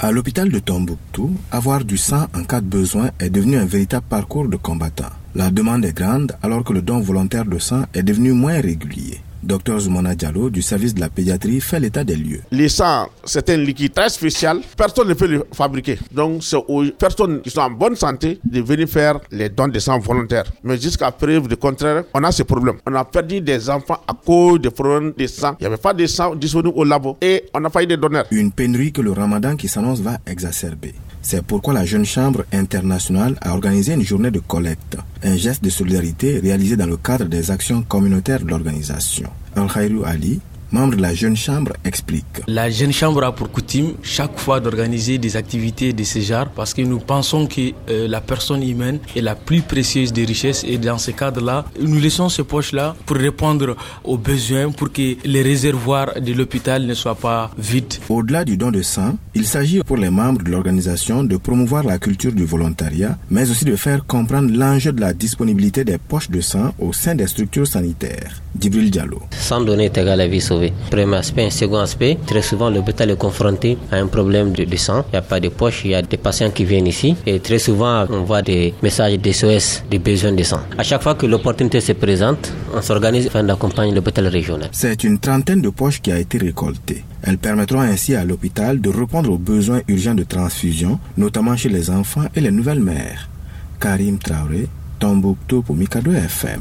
À l'hôpital de Tombouctou, avoir du sang en cas de besoin est devenu un véritable parcours de combattant. La demande est grande alors que le don volontaire de sang est devenu moins régulier. Dr Zoumana Diallo du service de la pédiatrie fait l'état des lieux. Le sang, c'est un liquide très spécial. Personne ne peut le fabriquer. Donc, c'est aux personnes qui sont en bonne santé de venir faire les dons de sang volontaires. Mais jusqu'à preuve du contraire, on a ce problème. On a perdu des enfants à cause des problèmes de sang. Il n'y avait pas de sang disponible au labo et on a failli des donneurs. Une pénurie que le ramadan qui s'annonce va exacerber. C'est pourquoi la Jeune Chambre internationale a organisé une journée de collecte, un geste de solidarité réalisé dans le cadre des actions communautaires de l'organisation. al Ali, membre de la Jeune Chambre, explique. La Jeune Chambre a pour coutume chaque fois d'organiser des activités de ce genre parce que nous pensons que euh, la personne humaine est la plus précieuse des richesses et dans ce cadre-là, nous laissons ces poches-là pour répondre aux besoins pour que les réservoirs de l'hôpital ne soient pas vides. Au-delà du don de sang, il s'agit pour les membres de l'organisation de promouvoir la culture du volontariat, mais aussi de faire comprendre l'enjeu de la disponibilité des poches de sang au sein des structures sanitaires. Djibril Diallo. Sans donner est égal à la vie sauvée. Premier aspect. Second aspect, très souvent l'hôpital est confronté à un problème de, sang. Il n'y a pas de poche, il y a des patients qui viennent ici et très souvent on voit des messages d'SOS, des besoins de sang. À chaque fois que l'opportunité se présente, on s'organise afin d'accompagner l'hôpital régional. C'est une trentaine de poches qui a été récoltée. Elles permettront ainsi à l'hôpital de répondre aux besoins urgents de transfusion, notamment chez les enfants et les nouvelles mères. Karim Traoré, Tombouctou pour Mikado FM.